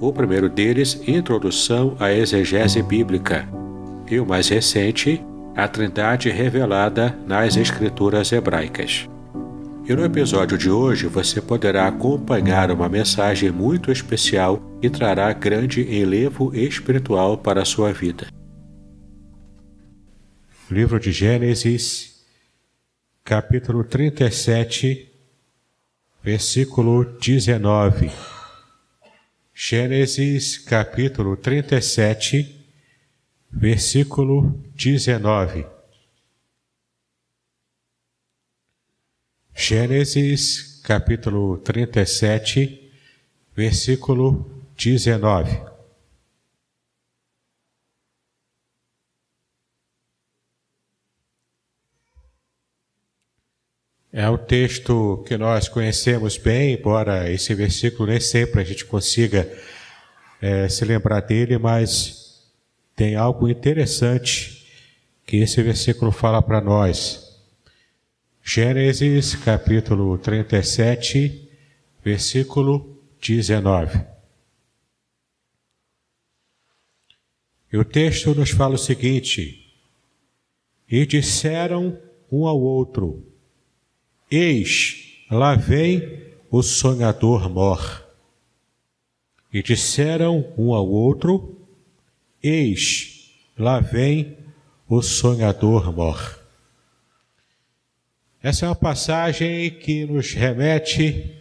o primeiro deles, Introdução à Exegese Bíblica, e o mais recente, A Trindade Revelada nas Escrituras Hebraicas. E no episódio de hoje você poderá acompanhar uma mensagem muito especial que trará grande enlevo espiritual para a sua vida. Livro de Gênesis, capítulo 37, versículo 19. Gênesis capítulo 37, versículo 19. Gênesis capítulo 37, versículo 19. É um texto que nós conhecemos bem, embora esse versículo nem sempre a gente consiga é, se lembrar dele, mas tem algo interessante que esse versículo fala para nós. Gênesis capítulo 37, versículo 19. E o texto nos fala o seguinte: E disseram um ao outro, Eis, lá vem o sonhador mor. E disseram um ao outro: Eis, lá vem o sonhador mor. Essa é uma passagem que nos remete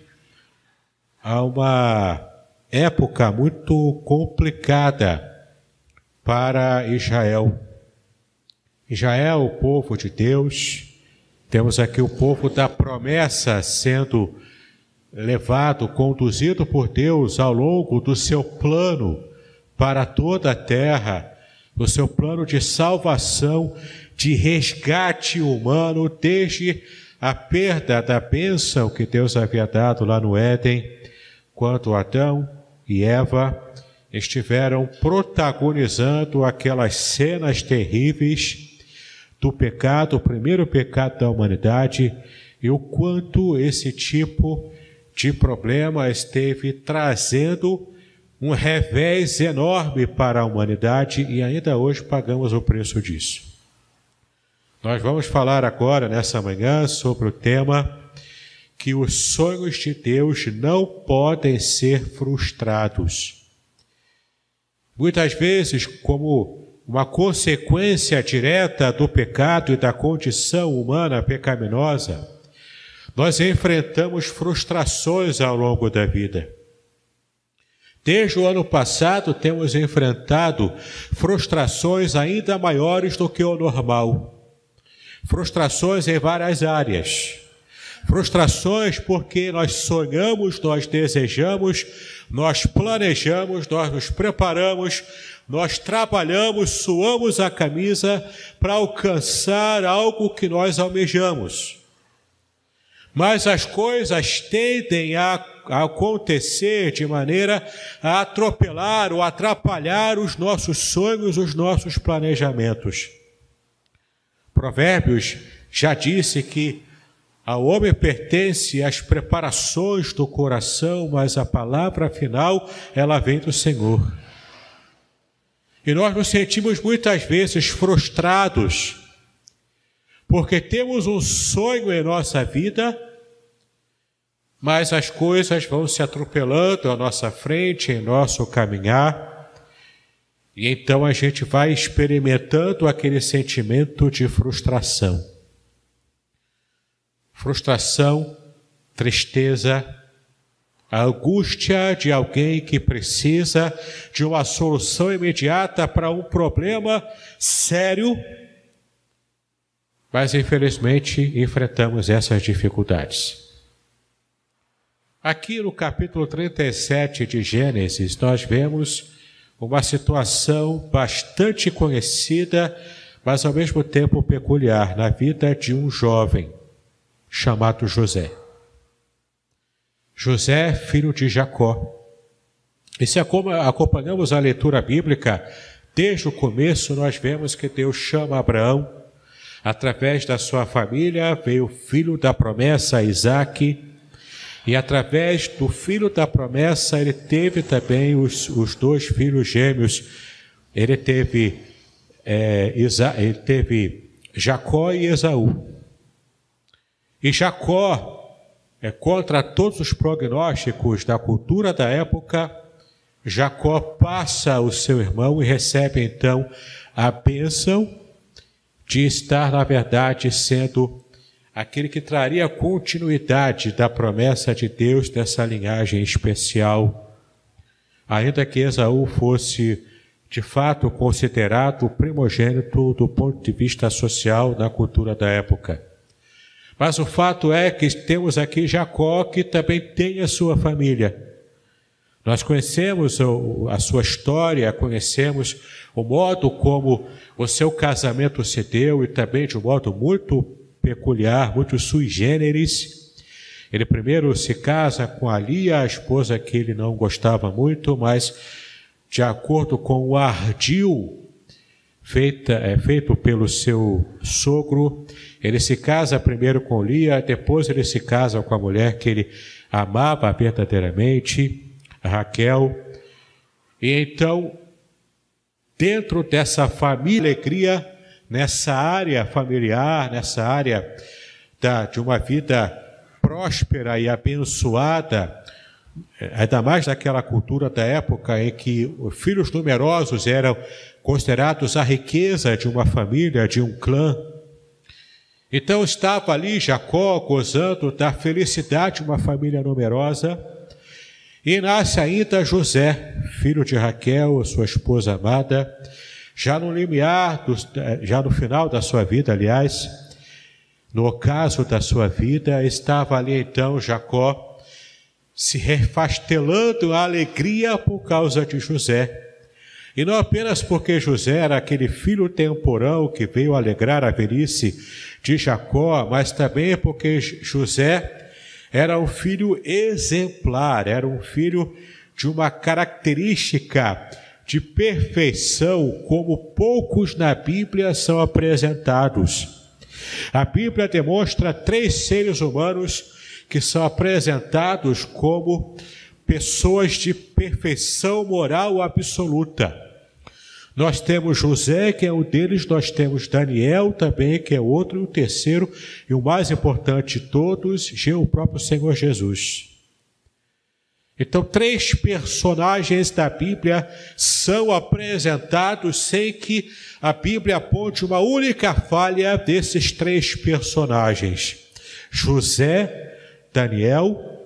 a uma época muito complicada para Israel. Israel, o povo de Deus, temos aqui o povo da promessa sendo levado, conduzido por Deus ao longo do seu plano para toda a terra, o seu plano de salvação, de resgate humano, desde a perda da bênção que Deus havia dado lá no Éden, quando Adão e Eva estiveram protagonizando aquelas cenas terríveis do pecado, o primeiro pecado da humanidade, e o quanto esse tipo de problema esteve trazendo um revés enorme para a humanidade e ainda hoje pagamos o preço disso. Nós vamos falar agora, nessa manhã, sobre o tema que os sonhos de Deus não podem ser frustrados. Muitas vezes, como uma consequência direta do pecado e da condição humana pecaminosa, nós enfrentamos frustrações ao longo da vida. Desde o ano passado, temos enfrentado frustrações ainda maiores do que o normal. Frustrações em várias áreas. Frustrações porque nós sonhamos, nós desejamos, nós planejamos, nós nos preparamos, nós trabalhamos, suamos a camisa para alcançar algo que nós almejamos. Mas as coisas tendem a, acontecer de maneira a atropelar ou atrapalhar os nossos sonhos, os nossos planejamentos. Provérbios já disse que ao homem pertence as preparações do coração, mas a palavra final ela vem do Senhor. E nós nos sentimos muitas vezes frustrados, porque temos um sonho em nossa vida, mas as coisas vão se atropelando à nossa frente, em nosso caminhar, e então a gente vai experimentando aquele sentimento de frustração. frustração, tristeza, a angústia de alguém que precisa de uma solução imediata para um problema sério, mas infelizmente enfrentamos essas dificuldades. Aqui no capítulo 37 de Gênesis, nós vemos uma situação bastante conhecida, mas ao mesmo tempo peculiar na vida de um jovem chamado José. José, filho de Jacó. E se acompanhamos a leitura bíblica, desde o começo nós vemos que Deus chama Abraão, através da sua família veio o filho da promessa, Isaac, e através do filho da promessa, ele teve também os, os dois filhos gêmeos. Ele teve, é, Isa, ele teve Jacó e Esaú. E Jacó, é, contra todos os prognósticos da cultura da época, Jacó passa o seu irmão e recebe então a bênção de estar, na verdade, sendo aquele que traria continuidade da promessa de Deus dessa linhagem especial, ainda que Esaú fosse de fato considerado o primogênito do ponto de vista social na cultura da época. Mas o fato é que temos aqui Jacó, que também tem a sua família. Nós conhecemos a sua história, conhecemos o modo como o seu casamento se deu e também de um modo muito peculiar, muito sui generis. Ele primeiro se casa com a Lia, a esposa que ele não gostava muito, mas de acordo com o ardil feita, é, feito pelo seu sogro, ele se casa primeiro com Lia, depois ele se casa com a mulher que ele amava verdadeiramente, Raquel. E então, dentro dessa família, alegria, nessa área familiar, nessa área da, de uma vida próspera e abençoada, eh, ainda mais naquela cultura da época em que os filhos numerosos eram considerados a riqueza de uma família, de um clã. Então estava ali Jacó gozando da felicidade de uma família numerosa, e nasce ainda José, filho de Raquel, sua esposa amada, já no limiar, já no final da sua vida, aliás, no ocaso da sua vida, estava ali então Jacó se refastelando a alegria por causa de José. E não apenas porque José era aquele filho temporão que veio alegrar a velhice de Jacó, mas também porque José era um filho exemplar, era um filho de uma característica de perfeição como poucos na Bíblia são apresentados. A Bíblia demonstra três seres humanos que são apresentados como pessoas de perfeição moral absoluta. Nós temos José, que é um deles, nós temos Daniel também, que é outro, e o terceiro, e o mais importante de todos, o próprio Senhor Jesus. Então, três personagens da Bíblia são apresentados sem que a Bíblia aponte uma única falha desses três personagens: José, Daniel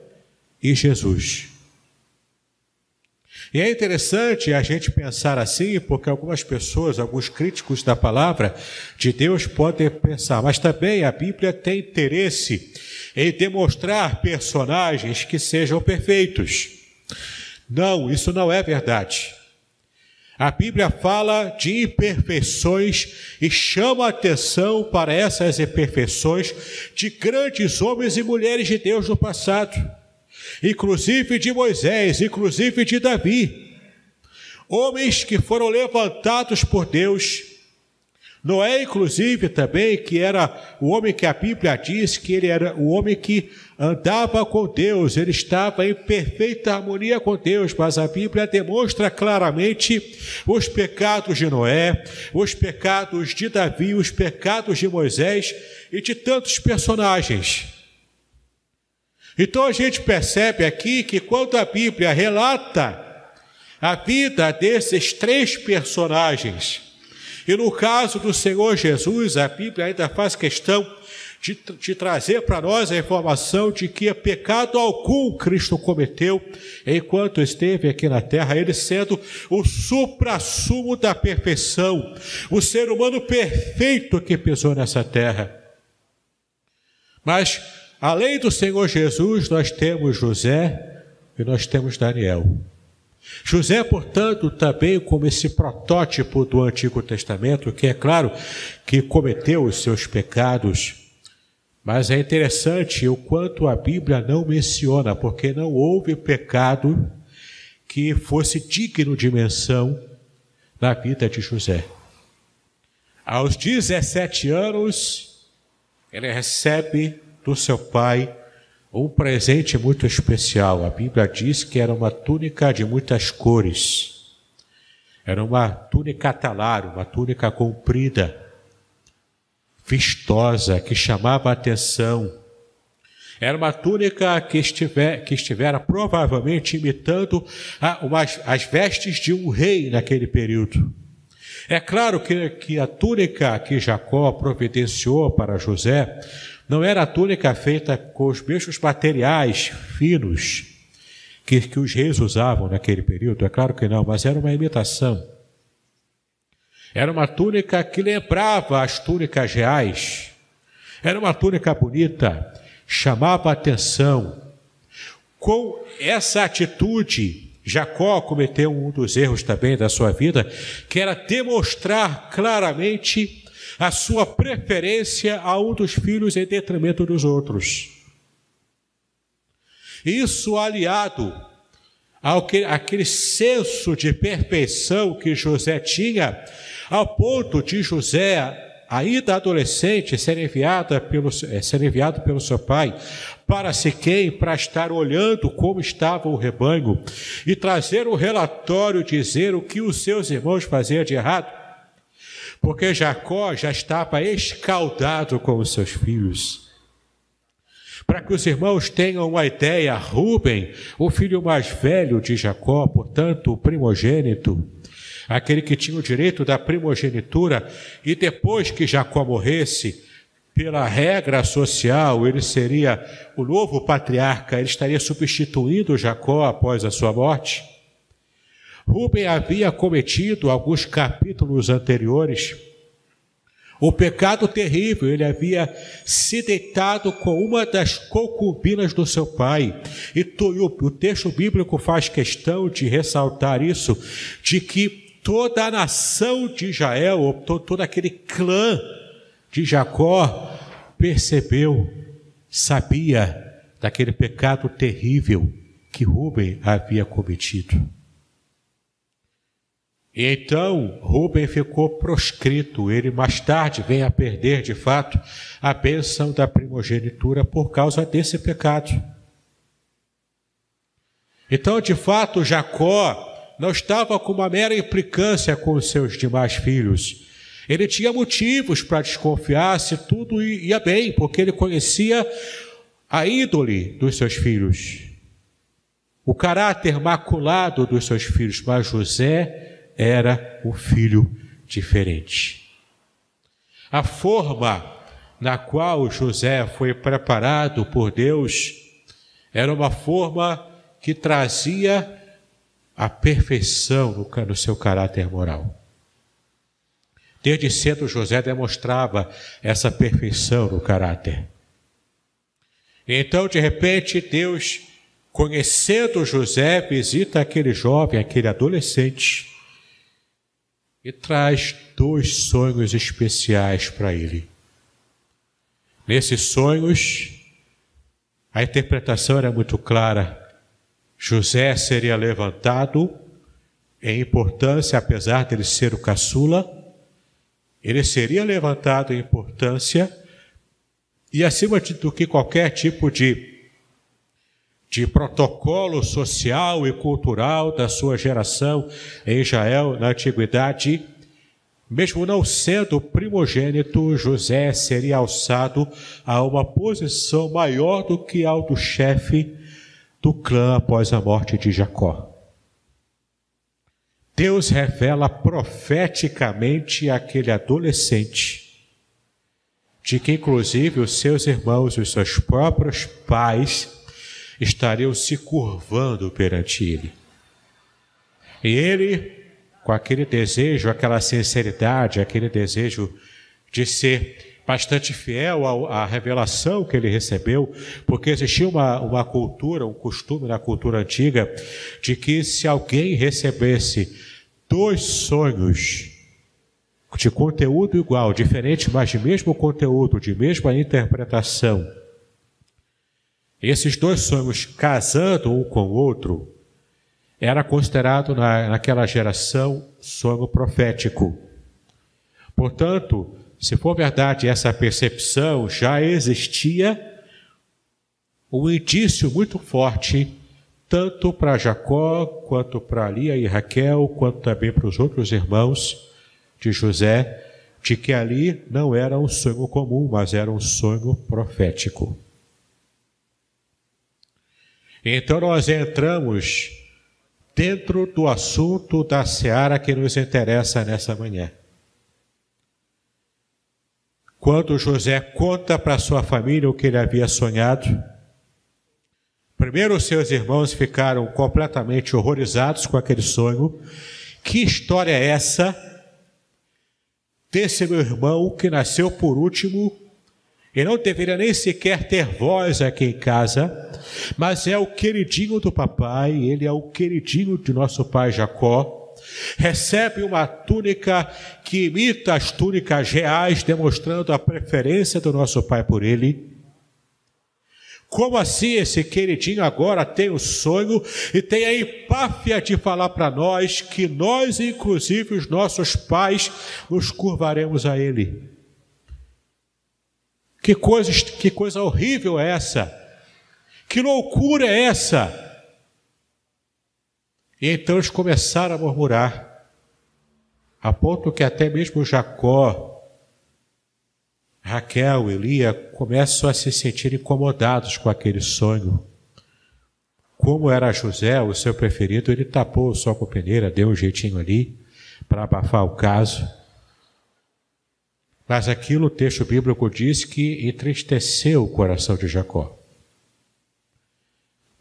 e Jesus. E é interessante a gente pensar assim, porque algumas pessoas, alguns críticos da palavra de Deus podem pensar, mas também a Bíblia tem interesse em demonstrar personagens que sejam perfeitos. Não, isso não é verdade. A Bíblia fala de imperfeições e chama atenção para essas imperfeições de grandes homens e mulheres de Deus no passado, inclusive de Moisés, inclusive de Davi. Homens que foram levantados por Deus Noé, inclusive, também, que era o homem que a Bíblia diz que ele era o homem que andava com Deus, ele estava em perfeita harmonia com Deus, mas a Bíblia demonstra claramente os pecados de Noé, os pecados de Davi, os pecados de Moisés e de tantos personagens. Então a gente percebe aqui que quando a Bíblia relata a vida desses três personagens, e no caso do Senhor Jesus, a Bíblia ainda faz questão de, de trazer para nós a informação de que pecado algum Cristo cometeu enquanto esteve aqui na terra, ele sendo o supra-sumo da perfeição, o ser humano perfeito que pisou nessa terra. Mas, além do Senhor Jesus, nós temos José e nós temos Daniel. José, portanto, também como esse protótipo do Antigo Testamento, que é claro que cometeu os seus pecados, mas é interessante o quanto a Bíblia não menciona, porque não houve pecado que fosse digno de menção na vida de José. Aos 17 anos, ele recebe do seu pai um presente muito especial. A Bíblia diz que era uma túnica de muitas cores. Era uma túnica talar, uma túnica comprida vistosa, que chamava a atenção. Era uma túnica que, estiver, que estivera provavelmente imitando a, umas, as vestes de um rei naquele período. É claro que, que a túnica que Jacó providenciou para José não era a túnica feita com os mesmos materiais finos que, que os reis usavam naquele período, é claro que não, mas era uma imitação. Era uma túnica que lembrava as túnicas reais. Era uma túnica bonita, chamava atenção. Com essa atitude, Jacó cometeu um dos erros também da sua vida, que era demonstrar claramente a sua preferência a um dos filhos em detrimento dos outros. Isso aliado ao que, aquele senso de perfeição que José tinha, ao ponto de José, ainda adolescente, ser, enviada pelo, é, ser enviado pelo seu pai para Siquém para estar olhando como estava o rebanho e trazer o um relatório, dizer o que os seus irmãos faziam de errado, porque Jacó já estava escaldado com os seus filhos. Para que os irmãos tenham uma ideia, Ruben, o filho mais velho de Jacó, portanto, o primogênito, aquele que tinha o direito da primogenitura, e depois que Jacó morresse, pela regra social, ele seria o novo patriarca, ele estaria substituindo Jacó após a sua morte. Rubem havia cometido alguns capítulos anteriores o pecado terrível, ele havia se deitado com uma das concubinas do seu pai. E o texto bíblico faz questão de ressaltar isso, de que toda a nação de Israel, todo aquele clã de Jacó, percebeu, sabia daquele pecado terrível que Rubem havia cometido. E então Rubem ficou proscrito, ele mais tarde vem a perder de fato a bênção da primogenitura por causa desse pecado. Então, de fato, Jacó não estava com uma mera implicância com os seus demais filhos. Ele tinha motivos para desconfiar se tudo ia bem, porque ele conhecia a ídole dos seus filhos, o caráter maculado dos seus filhos, mas José era um filho diferente. A forma na qual José foi preparado por Deus era uma forma que trazia a perfeição no seu caráter moral. Desde cedo José demonstrava essa perfeição no caráter. Então, de repente, Deus, conhecendo José, visita aquele jovem, aquele adolescente, e traz dois sonhos especiais para ele. Nesses sonhos, a interpretação era muito clara. José seria levantado em importância, apesar dele ser o caçula, ele seria levantado em importância e acima do que qualquer tipo de, de protocolo social e cultural da sua geração em Israel na antiguidade, mesmo não sendo primogênito, José seria alçado a uma posição maior do que ao do chefe do clã após a morte de Jacó. Deus revela profeticamente àquele adolescente de que inclusive os seus irmãos e os seus próprios pais estariam se curvando perante ele. E ele, com aquele desejo, aquela sinceridade, aquele desejo de ser bastante fiel à revelação que ele recebeu, porque existia uma, uma cultura, um costume na cultura antiga, de que se alguém recebesse dois sonhos de conteúdo igual, diferente, mas de mesmo conteúdo, de mesma interpretação, esses dois sonhos casando um com o outro, era considerado na, naquela geração sonho profético. Portanto, se for verdade essa percepção, já existia um indício muito forte, tanto para Jacó, quanto para Lia e Raquel, quanto também para os outros irmãos de José, de que ali não era um sonho comum, mas era um sonho profético. Então nós entramos dentro do assunto da seara que nos interessa nessa manhã. Quando José conta para sua família o que ele havia sonhado, primeiro seus irmãos ficaram completamente horrorizados com aquele sonho. Que história é essa desse meu irmão que nasceu por último e não deveria nem sequer ter voz aqui em casa, mas é o queridinho do papai, ele é o queridinho de nosso pai Jacó. Recebe uma túnica que imita as túnicas reais, demonstrando a preferência do nosso pai por ele. Como assim esse queridinho agora tem o sonho e tem a empáfia de falar para nós que nós, inclusive os nossos pais, nos curvaremos a ele? Que coisa, que coisa horrível é essa? Que loucura é essa? E então eles começaram a murmurar, a ponto que até mesmo Jacó, Raquel e Lia começam a se sentir incomodados com aquele sonho. Como era José, o seu preferido, ele tapou o sol com peneira, deu um jeitinho ali para abafar o caso. Mas aquilo o texto bíblico diz que entristeceu o coração de Jacó.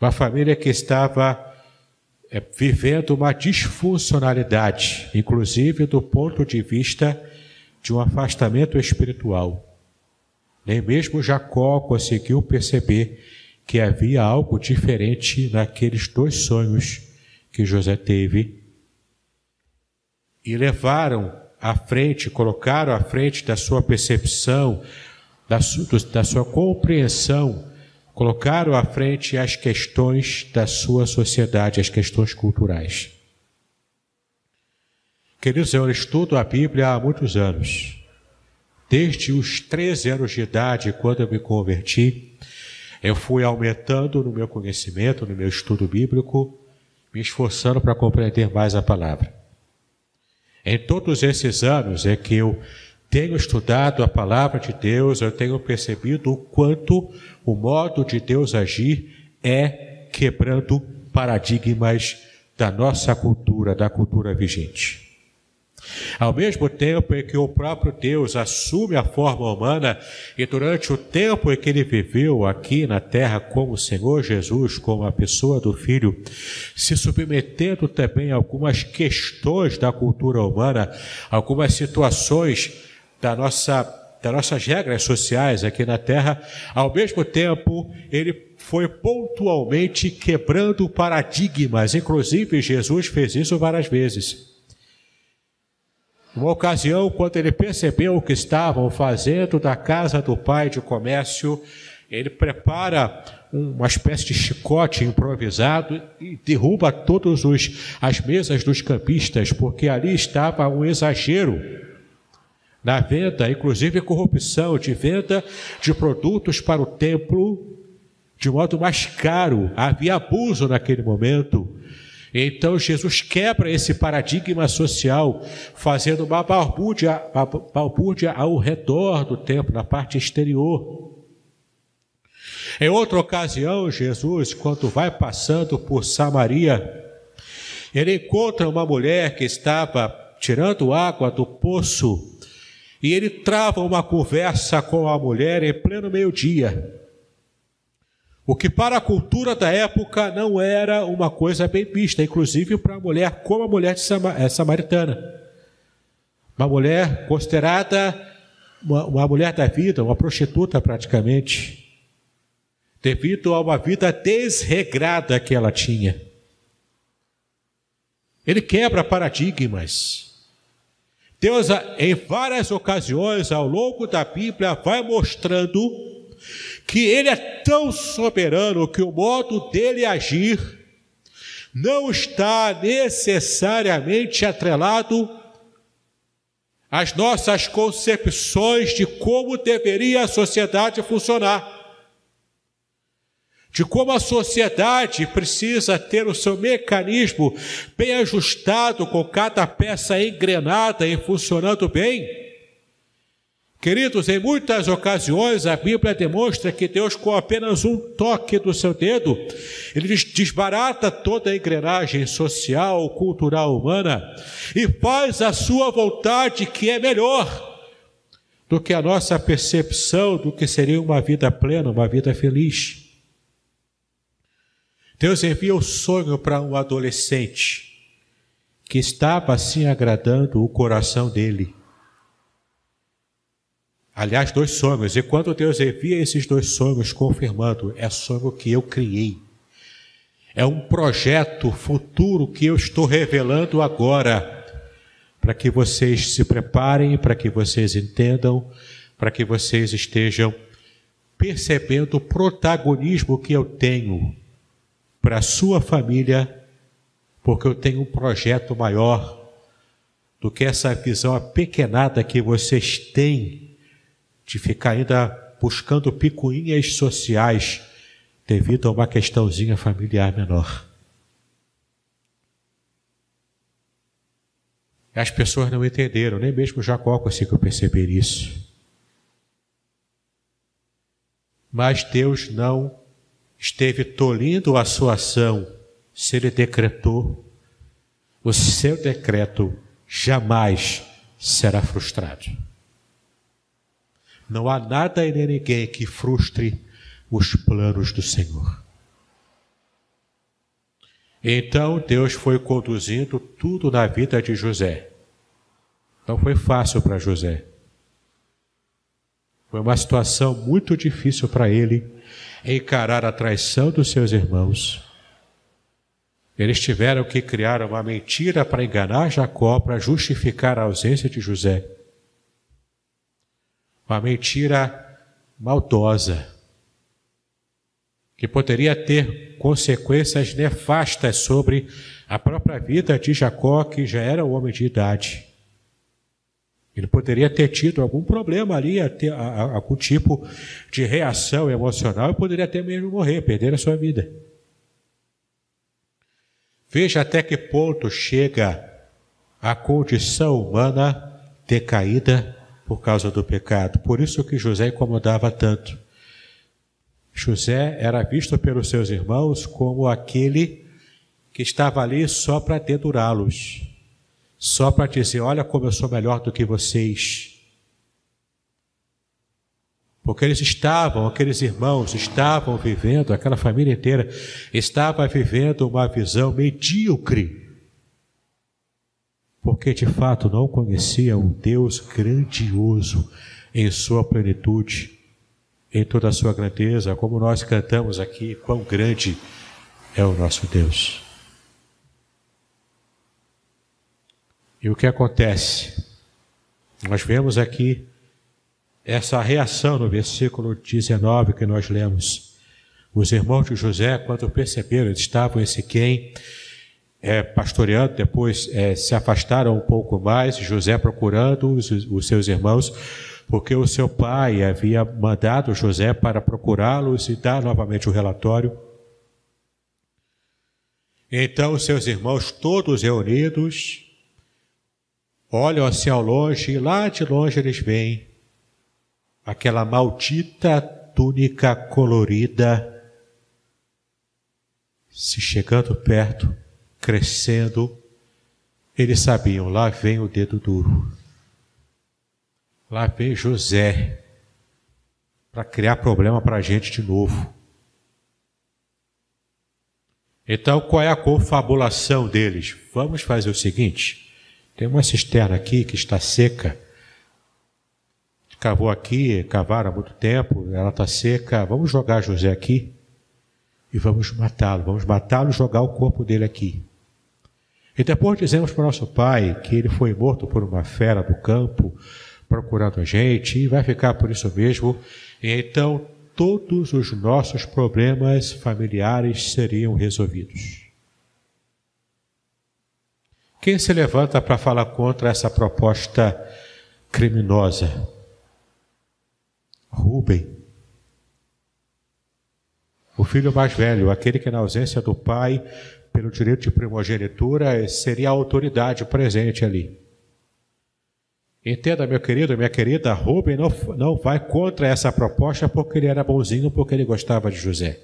Uma família que estava é, vivendo uma disfuncionalidade, inclusive do ponto de vista de um afastamento espiritual. Nem mesmo Jacó conseguiu perceber que havia algo diferente naqueles dois sonhos que José teve e levaram à frente, colocaram à frente da sua percepção, da, su, da sua compreensão, colocaram à frente as questões da sua sociedade, as questões culturais. Queridos, eu estudo a Bíblia há muitos anos. Desde os 13 anos de idade, quando eu me converti, eu fui aumentando no meu conhecimento, no meu estudo bíblico, me esforçando para compreender mais a palavra. Em todos esses anos é que eu tenho estudado a palavra de Deus, eu tenho percebido o quanto o modo de Deus agir é quebrando paradigmas da nossa cultura, da cultura vigente. Ao mesmo tempo em que o próprio Deus assume a forma humana e durante o tempo em que ele viveu aqui na terra como Senhor Jesus, como a pessoa do Filho, se submetendo também a algumas questões da cultura humana, algumas situações da nossa das nossas regras sociais aqui na terra, ao mesmo tempo ele foi pontualmente quebrando paradigmas, inclusive Jesus fez isso várias vezes. Uma ocasião, quando ele percebeu o que estavam fazendo da casa do pai de comércio, ele prepara uma espécie de chicote improvisado e derruba todas as mesas dos campistas, porque ali estava um exagero na venda, inclusive corrupção, de venda de produtos para o templo de modo mais caro. Havia abuso naquele momento. Então Jesus quebra esse paradigma social, fazendo uma balbúrdia, uma balbúrdia ao redor do templo, na parte exterior. Em outra ocasião, Jesus, quando vai passando por Samaria, ele encontra uma mulher que estava tirando água do poço E ele trava uma conversa com a mulher em pleno meio-dia. O que para a cultura da época não era uma coisa bem vista, inclusive para a mulher, como a mulher eh, samaritana. Uma mulher considerada uma, uma mulher da vida, uma prostituta praticamente, devido a uma vida desregrada que ela tinha. Ele quebra paradigmas. Deus, em várias ocasiões ao longo da Bíblia, vai mostrando que Ele é tão soberano que o modo dele agir não está necessariamente atrelado às nossas concepções de como deveria a sociedade funcionar de como a sociedade precisa ter o seu mecanismo bem ajustado, com cada peça engrenada e funcionando bem. Queridos, em muitas ocasiões a Bíblia demonstra que Deus, com apenas um toque do seu dedo, ele desbarata toda a engrenagem social, cultural, humana e faz a sua vontade, que é melhor do que a nossa percepção do que seria uma vida plena, uma vida feliz. Deus envia o sonho para um adolescente que estava assim agradando o coração dele. Aliás, dois sonhos. E quando Deus envia esses dois sonhos, confirmando, é sonho que eu criei. É um projeto futuro que eu estou revelando agora, para que vocês se preparem, para que vocês entendam, para que vocês estejam percebendo o protagonismo que eu tenho para a sua família, porque eu tenho um projeto maior do que essa visão apequenada que vocês têm de ficar ainda buscando picuinhas sociais devido a uma questãozinha familiar menor. As pessoas não entenderam, nem mesmo Jacó conseguiu perceber isso. Mas Deus não esteve tolindo a sua ação, se ele decretou, o seu decreto jamais será frustrado. Não há nada e nem ninguém que frustre os planos do Senhor. Então Deus foi conduzindo tudo na vida de José. Não foi fácil para José. Foi uma situação muito difícil para ele encarar a traição dos seus irmãos. Eles tiveram que criar uma mentira para enganar Jacó, para justificar a ausência de José. Uma mentira maldosa, que poderia ter consequências nefastas sobre a própria vida de Jacó, que já era um homem de idade. Ele poderia ter tido algum problema ali, algum tipo de reação emocional e poderia até mesmo morrer, perder a sua vida. Veja até que ponto chega a condição humana decaída por causa do pecado. Por isso que José incomodava tanto. José era visto pelos seus irmãos como aquele que estava ali só para dedurá-los só para dizer: olha como eu sou melhor do que vocês. Porque eles estavam, aqueles irmãos estavam vivendo, aquela família inteira estava vivendo uma visão medíocre. Porque de fato não conhecia um Deus grandioso em sua plenitude, em toda a sua grandeza, como nós cantamos aqui, quão grande é o nosso Deus. E o que acontece? Nós vemos aqui essa reação no versículo 19 que nós lemos. Os irmãos de José, quando perceberam, eles estavam em Siquém, é, pastoreando, depois é, se afastaram um pouco mais, José procurando os, os seus irmãos, porque o seu pai havia mandado José para procurá-los e dar novamente o relatório. Então, seus irmãos, todos reunidos, olham assim ao longe e lá de longe eles veem aquela maldita túnica colorida se chegando perto, crescendo. Eles sabiam, lá vem o dedo duro. Lá vem José para criar problema para a gente de novo. Então, qual é a confabulação deles? Vamos fazer o seguinte: tem uma cisterna aqui que está seca. Cavou aqui, cavaram há muito tempo, ela está seca. Vamos jogar José aqui e vamos matá-lo. Vamos matá-lo e jogar o corpo dele aqui. E depois dizemos para o nosso pai que ele foi morto por uma fera do campo, procurando a gente, e vai ficar por isso mesmo. E então todos os nossos problemas familiares seriam resolvidos. Quem se levanta para falar contra essa proposta criminosa? Rubem. O filho mais velho, aquele que na ausência do pai, pelo direito de primogenitura, seria a autoridade presente ali. Entenda, meu querido, minha querida, Rubem não, não vai contra essa proposta porque ele era bonzinho, porque ele gostava de José.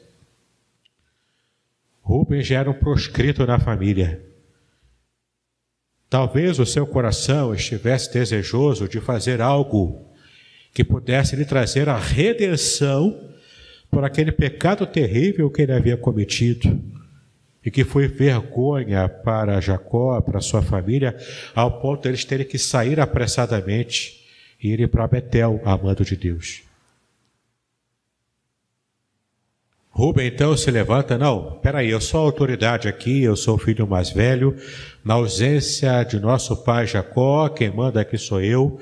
Rubem já era um proscrito na família. Talvez o seu coração estivesse desejoso de fazer algo que pudesse lhe trazer a redenção por aquele pecado terrível que ele havia cometido e que foi vergonha para Jacó, para sua família, ao ponto de eles terem que sair apressadamente e irem para Betel, amando de Deus. Rubem então se levanta, não, peraí, eu sou autoridade aqui, eu sou o filho mais velho, na ausência de nosso pai Jacó, quem manda aqui sou eu,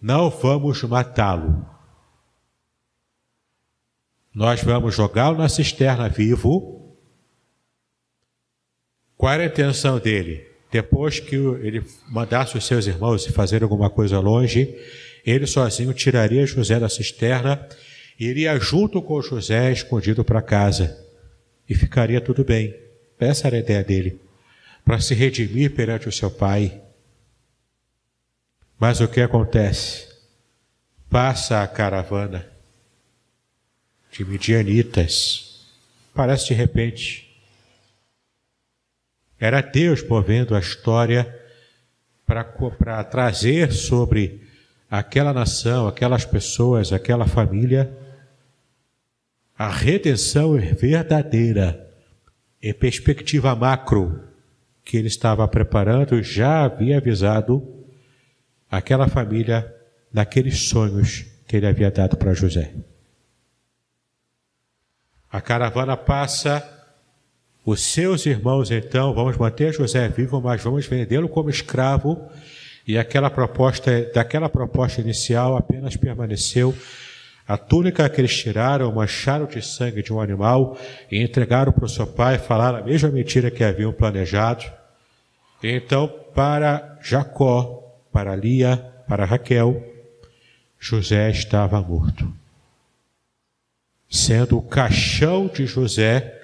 não vamos matá-lo. Nós vamos jogá-lo na cisterna vivo, qual era a intenção dele? Depois que ele mandasse os seus irmãos fazer alguma coisa longe, ele sozinho tiraria José da cisterna, iria junto com José escondido para casa e ficaria tudo bem. Essa era a ideia dele, para se redimir perante o seu pai. Mas o que acontece? Passa a caravana de midianitas. Parece de repente era Deus movendo a história para trazer sobre aquela nação, aquelas pessoas, aquela família, a redenção verdadeira e perspectiva macro que ele estava preparando, já havia avisado aquela família naqueles sonhos que ele havia dado para José. A caravana passa os seus irmãos, então, vamos manter José vivo, mas vamos vendê-lo como escravo. E aquela proposta, daquela proposta inicial apenas permaneceu a túnica que eles tiraram, mancharam de sangue de um animal e entregaram para o seu pai, falaram a mesma mentira que haviam planejado. E então, para Jacó, para Lia, para Raquel, José estava morto. Sendo o caixão de José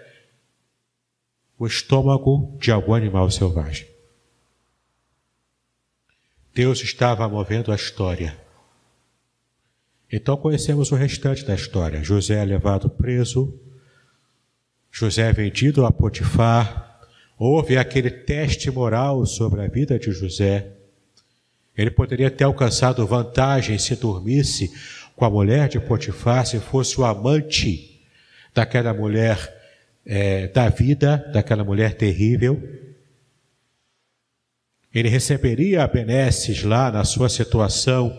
estômago de algum animal selvagem. Deus estava movendo a história. Então conhecemos o restante da história. José é levado preso, José é vendido a Potifar, houve aquele teste moral sobre a vida de José. Ele poderia ter alcançado vantagem se dormisse com a mulher de Potifar, se fosse o amante daquela mulher é, da vida daquela mulher terrível. Ele receberia benesses lá na sua situação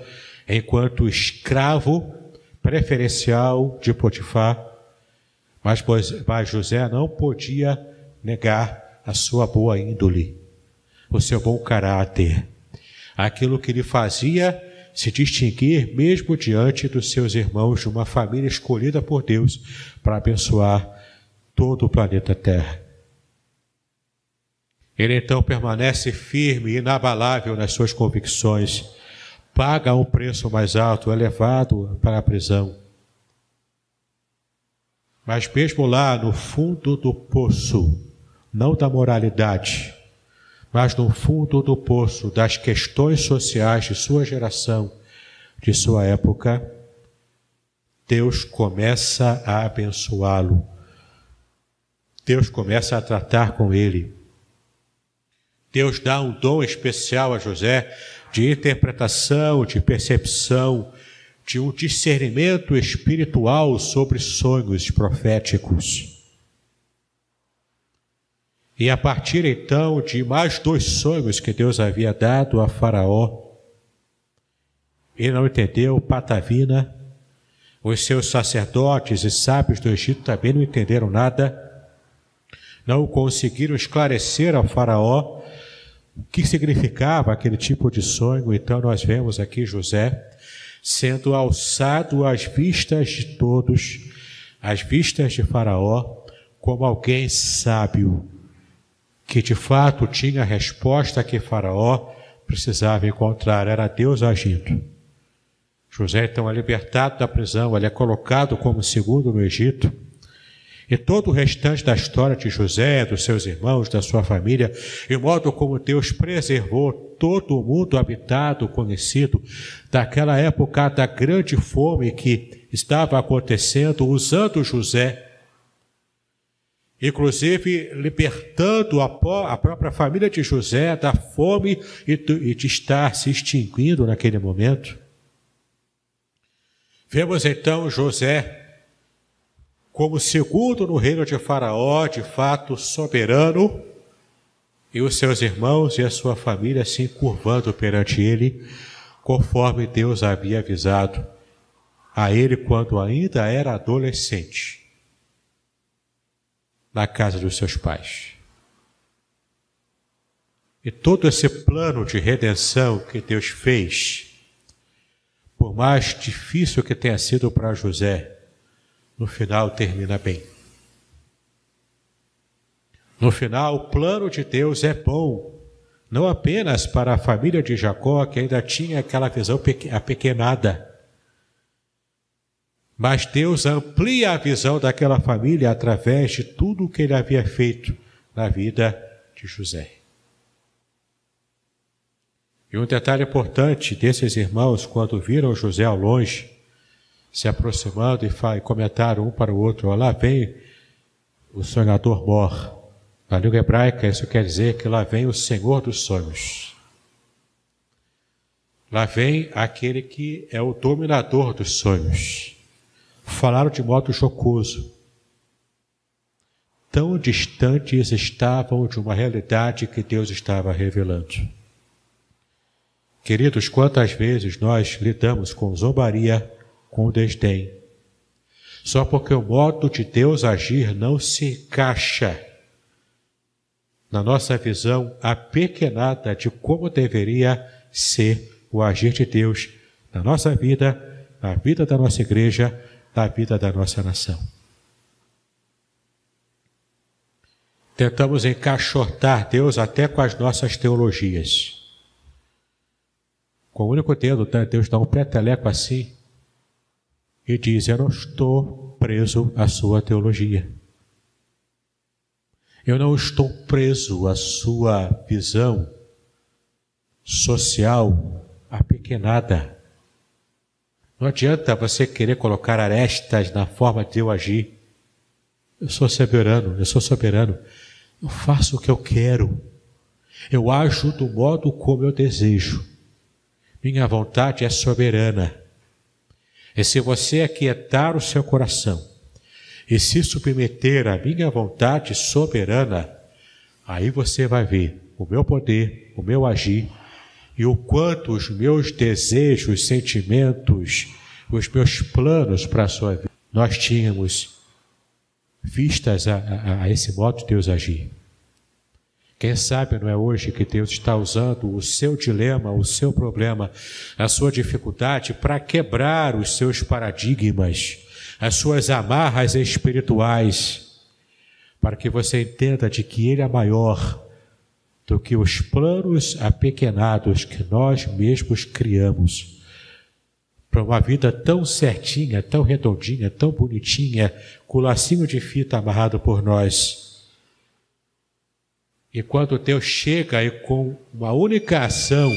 enquanto escravo preferencial de Potifar, mas, mas José não podia negar a sua boa índole, o seu bom caráter, aquilo que lhe fazia se distinguir mesmo diante dos seus irmãos de uma família escolhida por Deus para abençoar todo o planeta Terra. Ele então permanece firme e inabalável nas suas convicções, paga um preço mais alto, elevado para a prisão. Mas mesmo lá no fundo do poço, não da moralidade, mas no fundo do poço das questões sociais de sua geração, de sua época, Deus começa a abençoá-lo Deus começa a tratar com ele. Deus dá um dom especial a José de interpretação, de percepção, de um discernimento espiritual sobre sonhos proféticos. E a partir então de mais dois sonhos que Deus havia dado a Faraó, ele não entendeu patavina, os seus sacerdotes e sábios do Egito também não entenderam nada, não conseguiram esclarecer ao Faraó o que significava aquele tipo de sonho. Então nós vemos aqui José sendo alçado às vistas de todos, às vistas de Faraó, como alguém sábio, que de fato tinha a resposta que Faraó precisava encontrar, era Deus agindo. José então é libertado da prisão, ele é colocado como segundo no Egito. E todo o restante da história de José, dos seus irmãos, da sua família, e o modo como Deus preservou todo o mundo habitado, conhecido, daquela época da grande fome que estava acontecendo, usando José, inclusive libertando a, própria família de José da fome e de estar se extinguindo naquele momento. Vemos então José como segundo no reino de Faraó, de fato soberano, e os seus irmãos e a sua família se encurvando perante ele, conforme Deus havia avisado a ele quando ainda era adolescente, na casa dos seus pais. E todo esse plano de redenção que Deus fez, por mais difícil que tenha sido para José, no final termina bem. No final, o plano de Deus é bom, não apenas para a família de Jacó, que ainda tinha aquela visão apequenada, mas Deus amplia a visão daquela família através de tudo o que ele havia feito na vida de José. E um detalhe importante desses irmãos, quando viram José ao longe, se aproximando e, comentaram um para o outro: lá vem o sonhador Mor. Na língua hebraica, isso quer dizer que lá vem o Senhor dos sonhos. Lá vem aquele que é o dominador dos sonhos. Falaram de modo jocoso. Tão distantes estavam de uma realidade que Deus estava revelando. Queridos, quantas vezes nós lidamos com zombaria com desdém. Só porque o modo de Deus agir não se encaixa na nossa visão apequenada de como deveria ser o agir de Deus na nossa vida, na vida da nossa igreja, na vida da nossa nação. Tentamos encaixotar Deus até com as nossas teologias. Com o único dedo, Deus dá um peteleco assim e diz: Eu não estou preso à sua teologia. Eu não estou preso à sua visão social apequenada. Não adianta você querer colocar arestas na forma de eu agir. Eu sou soberano, eu sou soberano. Eu faço o que eu quero. Eu ajo do modo como eu desejo. Minha vontade é soberana. E se você aquietar o seu coração e se submeter à minha vontade soberana, aí você vai ver o meu poder, o meu agir e o quanto os meus desejos, sentimentos, os meus planos para a sua vida, nós tínhamos vistas a, a, a esse modo de Deus agir. Quem sabe não é hoje que Deus está usando o seu dilema, o seu problema, a sua dificuldade para quebrar os seus paradigmas, as suas amarras espirituais, para que você entenda de que Ele é maior do que os planos apequenados que nós mesmos criamos. Para uma vida tão certinha, tão redondinha, tão bonitinha, com o lacinho de fita amarrado por nós e quando Deus chega e com uma única ação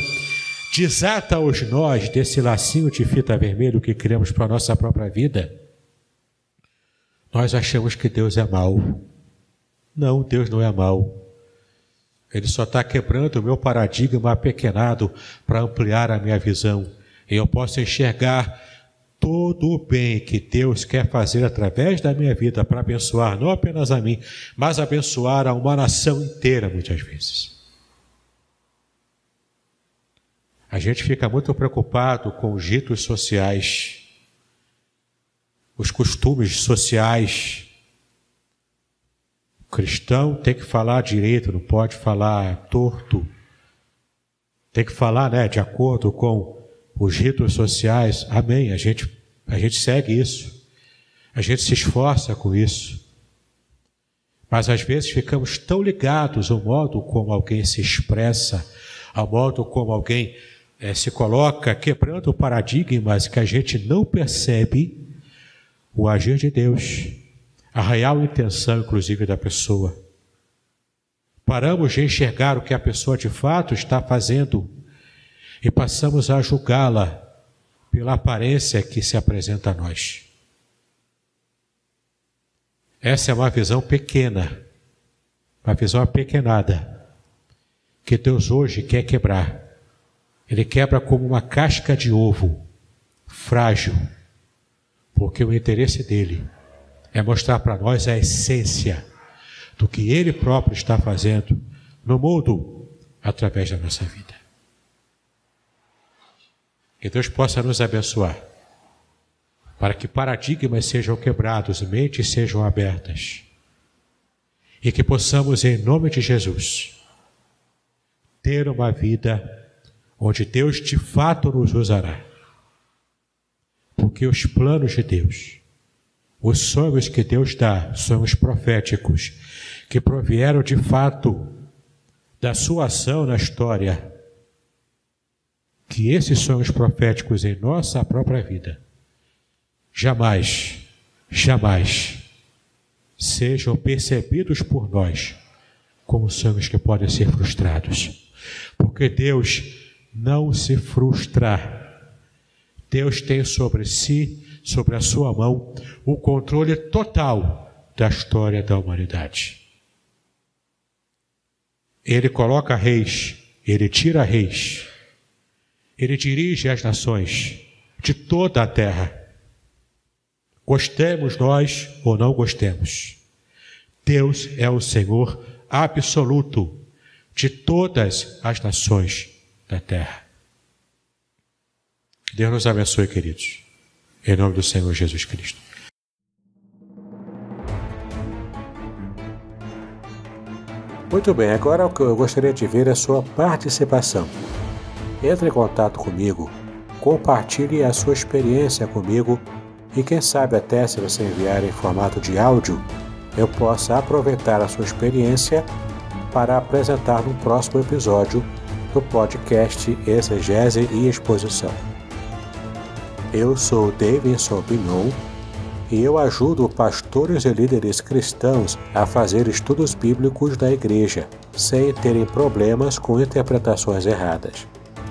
desata os nós desse lacinho de fita vermelho que criamos para a nossa própria vida, nós achamos que Deus é mau. Não, Deus não é mau. Ele só está quebrando o meu paradigma apequenado para ampliar a minha visão. E eu posso enxergar todo o bem que Deus quer fazer através da minha vida para abençoar não apenas a mim, mas abençoar a uma nação inteira, muitas vezes. A gente fica muito preocupado com os ritos sociais, os costumes sociais. O cristão tem que falar direito, não pode falar torto. Tem que falar, né, de acordo com os ritos sociais. Amém. A gente a gente segue isso. A gente se esforça com isso. Mas às vezes ficamos tão ligados ao modo como alguém se expressa, ao modo como alguém é, se coloca quebrando paradigmas que a gente não percebe o agir de Deus, a real intenção, inclusive, da pessoa. Paramos de enxergar o que a pessoa de fato está fazendo e passamos a julgá-la pela aparência que se apresenta a nós. Essa é uma visão pequena, uma visão apequenada, que Deus hoje quer quebrar. Ele quebra como uma casca de ovo, frágil, porque o interesse dele é mostrar para nós a essência do que ele próprio está fazendo no mundo através da nossa vida. Que Deus possa nos abençoar, para que paradigmas sejam quebrados, mentes sejam abertas, e que possamos, em nome de Jesus, ter uma vida onde Deus de fato nos usará. Porque os planos de Deus, os sonhos que Deus dá, sonhos proféticos, que provieram de fato da sua ação na história, que esses sonhos proféticos em nossa própria vida jamais, jamais sejam percebidos por nós como sonhos que podem ser frustrados. Porque Deus não se frustrar. Deus tem sobre si, sobre a sua mão, o controle total da história da humanidade. Ele coloca reis, ele tira reis, ele dirige as nações de toda a terra. Gostemos nós ou não gostemos, Deus é o Senhor absoluto de todas as nações da terra. Deus nos abençoe, queridos. Em nome do Senhor Jesus Cristo. Muito bem, agora eu gostaria de ver a sua participação. Entre em contato comigo, compartilhe a sua experiência comigo e quem sabe até se você enviar em formato de áudio, eu possa aproveitar a sua experiência para apresentar no próximo episódio do podcast Exegese e Exposição. Eu sou Davidson Binon e eu ajudo pastores e líderes cristãos a fazer estudos bíblicos da igreja, sem terem problemas com interpretações erradas.